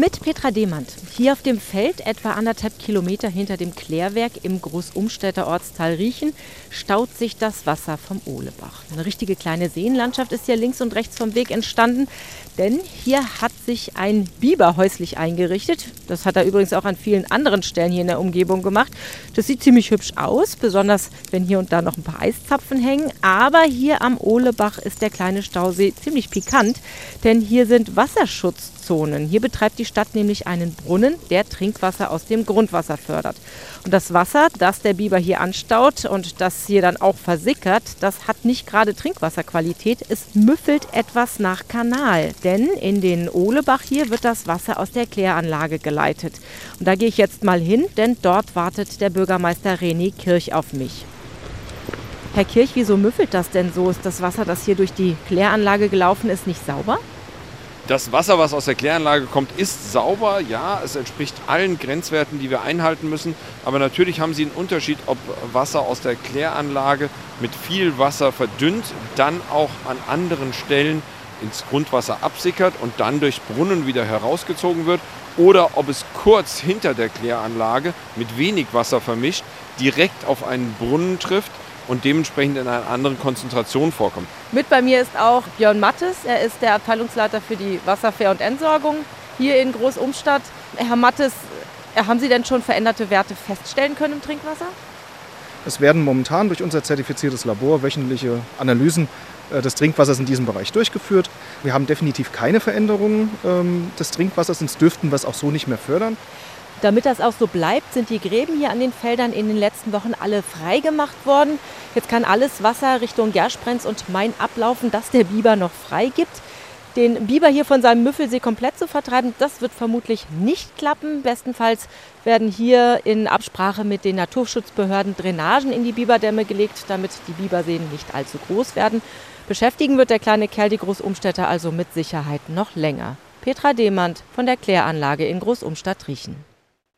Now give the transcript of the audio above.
Mit Petra Demand. Hier auf dem Feld, etwa anderthalb Kilometer hinter dem Klärwerk im Großumstädter Ortsteil Riechen, staut sich das Wasser vom Ohlebach. Eine richtige kleine Seenlandschaft ist hier links und rechts vom Weg entstanden, denn hier hat sich ein Biber häuslich eingerichtet. Das hat er übrigens auch an vielen anderen Stellen hier in der Umgebung gemacht. Das sieht ziemlich hübsch aus, besonders wenn hier und da noch ein paar Eiszapfen hängen. Aber hier am Ohlebach ist der kleine Stausee ziemlich pikant, denn hier sind Wasserschutzzonen. Hier betreibt die Stadt nämlich einen Brunnen, der Trinkwasser aus dem Grundwasser fördert. Und das Wasser, das der Biber hier anstaut und das hier dann auch versickert, das hat nicht gerade Trinkwasserqualität. Es müffelt etwas nach Kanal. Denn in den Ohlebach hier wird das Wasser aus der Kläranlage geleitet. Und da gehe ich jetzt mal hin, denn dort wartet der Bürgermeister René Kirch auf mich. Herr Kirch, wieso müffelt das denn so? Ist das Wasser, das hier durch die Kläranlage gelaufen ist, nicht sauber? Das Wasser, was aus der Kläranlage kommt, ist sauber. Ja, es entspricht allen Grenzwerten, die wir einhalten müssen. Aber natürlich haben Sie einen Unterschied, ob Wasser aus der Kläranlage mit viel Wasser verdünnt, dann auch an anderen Stellen ins Grundwasser absickert und dann durch Brunnen wieder herausgezogen wird. Oder ob es kurz hinter der Kläranlage mit wenig Wasser vermischt direkt auf einen Brunnen trifft und dementsprechend in einer anderen Konzentration vorkommt. Mit bei mir ist auch Björn Mattes. Er ist der Abteilungsleiter für die Wasserfair- und Entsorgung hier in Großumstadt. Herr Mattes, haben Sie denn schon veränderte Werte feststellen können im Trinkwasser? Es werden momentan durch unser zertifiziertes Labor wöchentliche Analysen äh, des Trinkwassers in diesem Bereich durchgeführt. Wir haben definitiv keine Veränderungen ähm, des Trinkwassers und dürften wir es auch so nicht mehr fördern. Damit das auch so bleibt, sind die Gräben hier an den Feldern in den letzten Wochen alle freigemacht worden. Jetzt kann alles Wasser Richtung Gersprenz und Main ablaufen, das der Biber noch freigibt. Den Biber hier von seinem Müffelsee komplett zu vertreiben, das wird vermutlich nicht klappen. Bestenfalls werden hier in Absprache mit den Naturschutzbehörden Drainagen in die Biberdämme gelegt, damit die Biberseen nicht allzu groß werden. Beschäftigen wird der kleine Kerl die Großumstädter also mit Sicherheit noch länger. Petra Demand von der Kläranlage in Großumstadt Riechen.